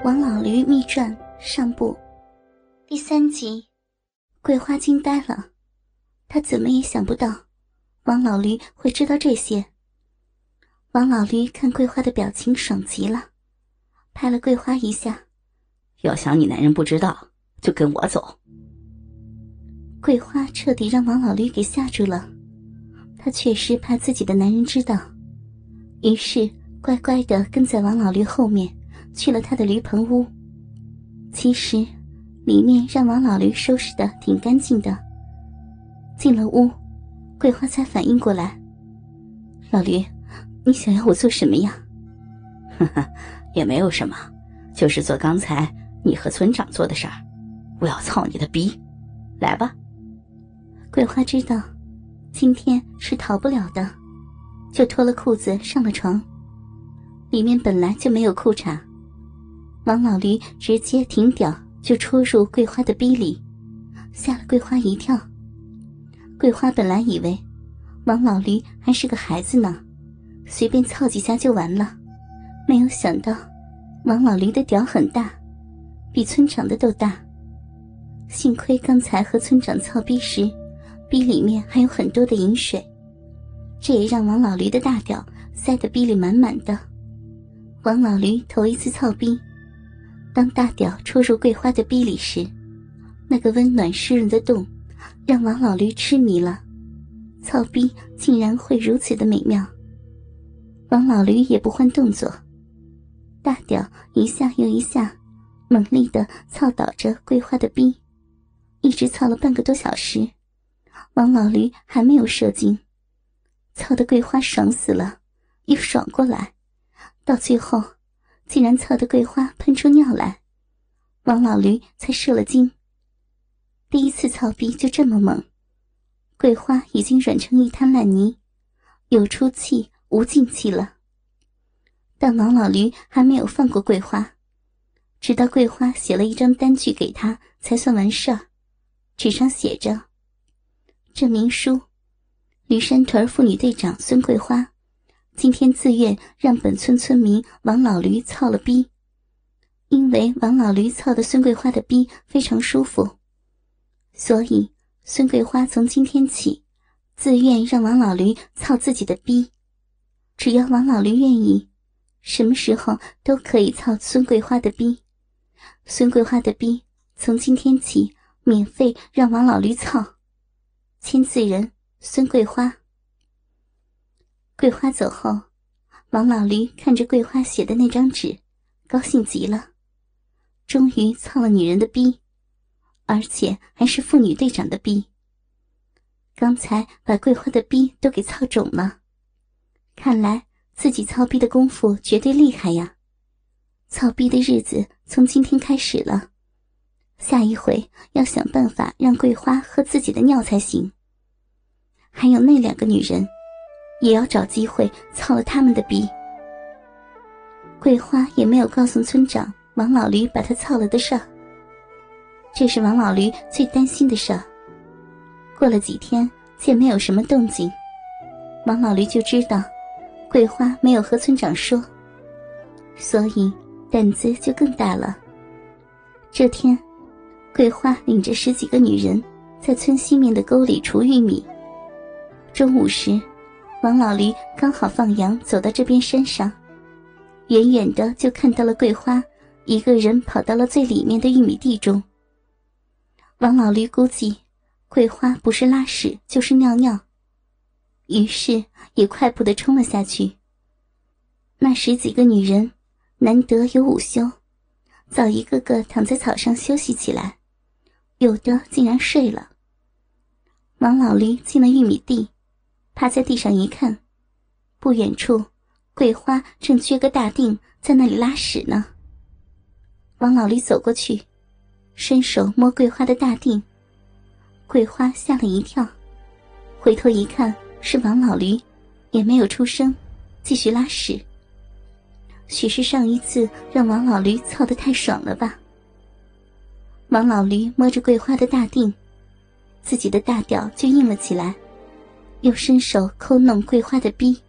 《王老驴秘传》上部，第三集，桂花惊呆了，她怎么也想不到，王老驴会知道这些。王老驴看桂花的表情爽极了，拍了桂花一下：“要想你男人不知道，就跟我走。”桂花彻底让王老驴给吓住了，她确实怕自己的男人知道，于是乖乖的跟在王老驴后面。去了他的驴棚屋，其实里面让王老驴收拾的挺干净的。进了屋，桂花才反应过来：“老驴，你想要我做什么呀？”“呵呵，也没有什么，就是做刚才你和村长做的事儿。我要操你的逼，来吧。”桂花知道今天是逃不了的，就脱了裤子上了床。里面本来就没有裤衩。王老驴直接挺屌就戳入桂花的逼里，吓了桂花一跳。桂花本来以为王老驴还是个孩子呢，随便操几下就完了，没有想到王老驴的屌很大，比村长的都大。幸亏刚才和村长操逼时，逼里面还有很多的饮水，这也让王老驴的大屌塞得逼里满满的。王老驴头一次操逼。当大屌戳入桂花的逼里时，那个温暖湿润的洞，让王老驴痴迷了。操逼竟然会如此的美妙。王老驴也不换动作，大屌一下又一下，猛力的操倒着桂花的逼，一直操了半个多小时，王老驴还没有射精，操的桂花爽死了，又爽过来，到最后。竟然操得桂花喷出尿来，王老驴才射了精。第一次操逼就这么猛，桂花已经软成一滩烂泥，有出气无进气了。但王老驴还没有放过桂花，直到桂花写了一张单据给他，才算完事儿。纸上写着：“证明书，驴山屯妇女队长孙桂花。”今天自愿让本村村民王老驴操了逼，因为王老驴操的孙桂花的逼非常舒服，所以孙桂花从今天起自愿让王老驴操自己的逼。只要王老驴愿意，什么时候都可以操孙桂花的逼。孙桂花的逼从今天起免费让王老驴操。签字人：孙桂花。桂花走后，王老驴看着桂花写的那张纸，高兴极了，终于操了女人的逼，而且还是妇女队长的逼。刚才把桂花的逼都给操肿了，看来自己操逼的功夫绝对厉害呀！操逼的日子从今天开始了，下一回要想办法让桂花喝自己的尿才行。还有那两个女人。也要找机会操了他们的逼。桂花也没有告诉村长王老驴把他操了的事儿，这是王老驴最担心的事儿。过了几天，见没有什么动静，王老驴就知道桂花没有和村长说，所以胆子就更大了。这天，桂花领着十几个女人在村西面的沟里除玉米。中午时。王老驴刚好放羊，走到这边山上，远远的就看到了桂花一个人跑到了最里面的玉米地中。王老驴估计桂花不是拉屎就是尿尿，于是也快步的冲了下去。那十几个女人难得有午休，早一个个躺在草上休息起来，有的竟然睡了。王老驴进了玉米地。趴在地上一看，不远处，桂花正撅个大腚在那里拉屎呢。王老驴走过去，伸手摸桂花的大腚，桂花吓了一跳，回头一看是王老驴，也没有出声，继续拉屎。许是上一次让王老驴操得太爽了吧？王老驴摸着桂花的大腚，自己的大屌就硬了起来。又伸手抠弄桂花的逼，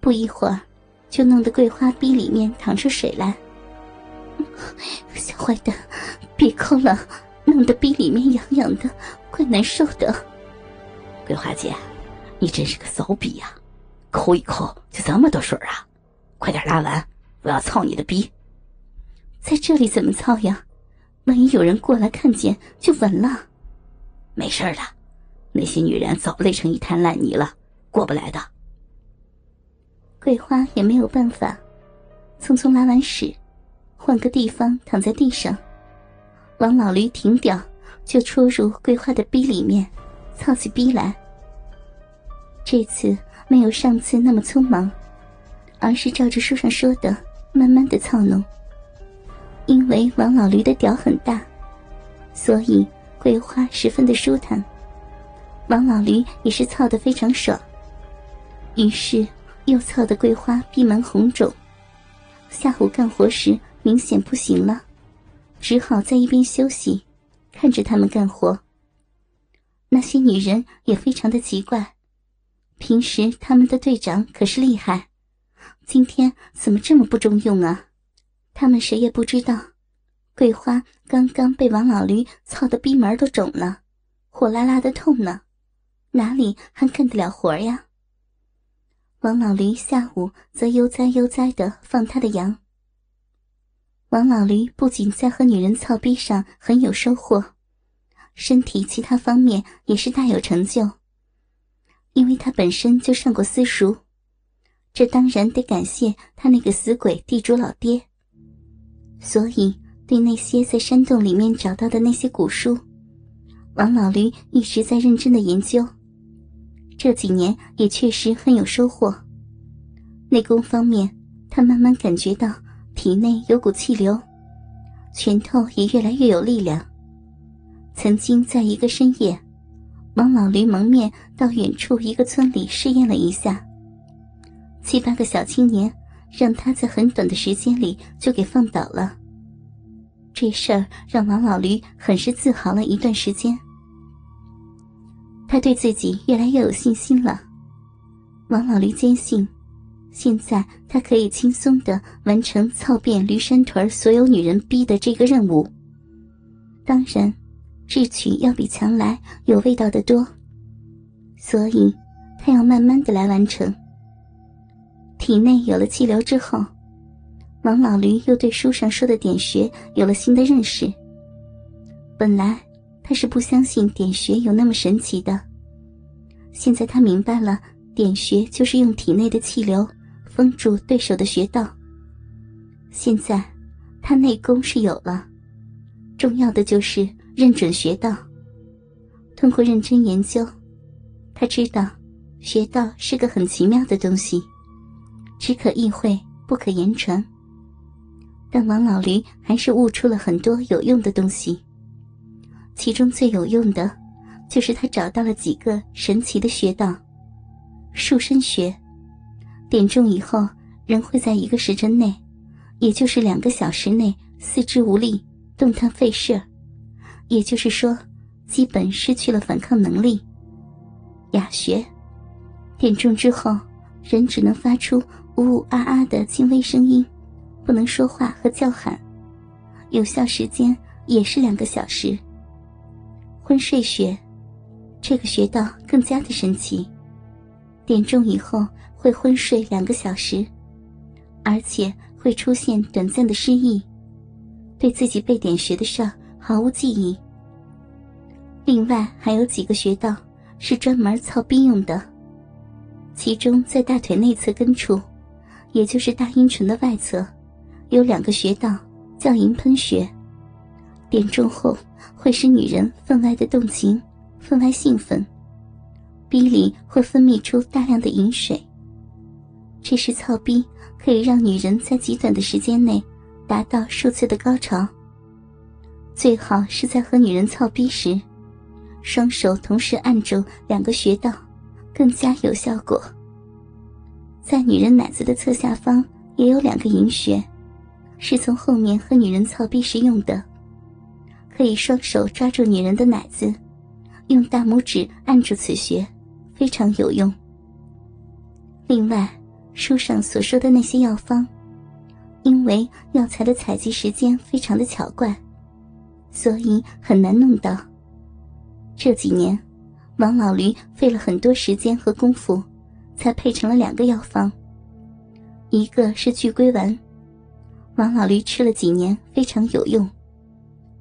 不一会儿，就弄得桂花逼里面淌出水来。小坏蛋，别抠了，弄得逼里面痒痒的，怪难受的。桂花姐，你真是个骚逼呀！抠一抠就这么多水啊！快点拉完，我要操你的逼！在这里怎么操呀？万一有人过来看见，就完了。没事的，那些女人早累成一滩烂泥了，过不来的。桂花也没有办法，匆匆拉完屎，换个地方躺在地上，王老驴停掉，就戳入桂花的逼里面，操起逼来。这次没有上次那么匆忙，而是照着书上说的，慢慢的操弄。因为王老驴的屌很大，所以桂花十分的舒坦，王老驴也是操得非常爽。于是又操得桂花闭门红肿，下午干活时明显不行了，只好在一边休息，看着他们干活。那些女人也非常的奇怪，平时他们的队长可是厉害，今天怎么这么不中用啊？他们谁也不知道，桂花刚刚被王老驴操的逼门都肿了，火辣辣的痛呢，哪里还干得了活呀？王老驴下午则悠哉悠哉的放他的羊。王老驴不仅在和女人操逼上很有收获，身体其他方面也是大有成就，因为他本身就上过私塾，这当然得感谢他那个死鬼地主老爹。所以，对那些在山洞里面找到的那些古书，王老驴一直在认真的研究。这几年也确实很有收获。内功方面，他慢慢感觉到体内有股气流，拳头也越来越有力量。曾经在一个深夜，王老驴蒙面到远处一个村里试验了一下，七八个小青年。让他在很短的时间里就给放倒了。这事儿让王老驴很是自豪了一段时间。他对自己越来越有信心了。王老驴坚信，现在他可以轻松的完成操遍驴山屯所有女人逼的这个任务。当然，智取要比强来有味道的多，所以他要慢慢的来完成。体内有了气流之后，王老驴又对书上说的点穴有了新的认识。本来他是不相信点穴有那么神奇的，现在他明白了，点穴就是用体内的气流封住对手的穴道。现在他内功是有了，重要的就是认准穴道。通过认真研究，他知道穴道是个很奇妙的东西。只可意会，不可言传。但王老驴还是悟出了很多有用的东西。其中最有用的，就是他找到了几个神奇的穴道。束身穴，点中以后，人会在一个时辰内，也就是两个小时内，四肢无力，动弹费事，也就是说，基本失去了反抗能力。哑穴，点中之后，人只能发出。呜呜啊啊的轻微声音，不能说话和叫喊，有效时间也是两个小时。昏睡穴，这个穴道更加的神奇，点中以后会昏睡两个小时，而且会出现短暂的失忆，对自己被点穴的事毫无记忆。另外还有几个穴道是专门操逼用的，其中在大腿内侧根处。也就是大阴唇的外侧，有两个穴道，叫银喷穴。点中后会使女人分外的动情，分外兴奋，逼里会分泌出大量的饮水。这时操逼可以让女人在极短的时间内达到数次的高潮。最好是在和女人操逼时，双手同时按住两个穴道，更加有效果。在女人奶子的侧下方也有两个银穴，是从后面和女人操逼时用的，可以双手抓住女人的奶子，用大拇指按住此穴，非常有用。另外，书上所说的那些药方，因为药材的采集时间非常的巧怪，所以很难弄到。这几年，王老驴费了很多时间和功夫，才配成了两个药方。一个是聚龟丸，王老驴吃了几年，非常有用。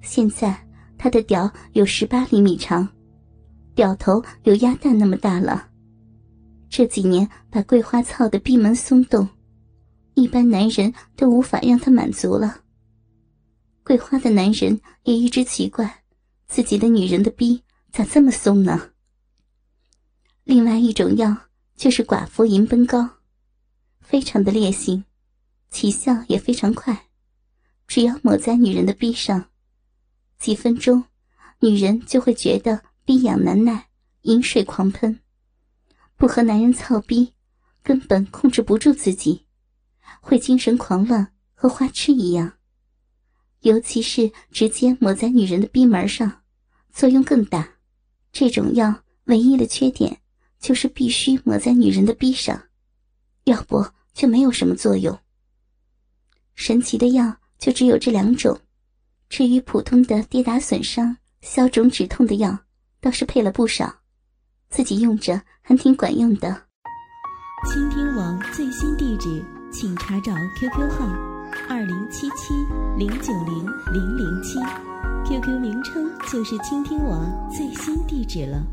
现在他的屌有十八厘米长，屌头有鸭蛋那么大了。这几年把桂花操的闭门松动，一般男人都无法让他满足了。桂花的男人也一直奇怪，自己的女人的逼咋这么松呢？另外一种药就是寡妇银奔膏。非常的烈性，起效也非常快，只要抹在女人的臂上，几分钟，女人就会觉得逼痒难耐，饮水狂喷，不和男人操逼，根本控制不住自己，会精神狂乱和花痴一样。尤其是直接抹在女人的逼门上，作用更大。这种药唯一的缺点就是必须抹在女人的逼上，要不。就没有什么作用。神奇的药就只有这两种，至于普通的跌打损伤、消肿止痛的药，倒是配了不少，自己用着还挺管用的。倾听王最新地址，请查找 QQ 号二零七七零九零零零七，QQ 名称就是倾听王最新地址了。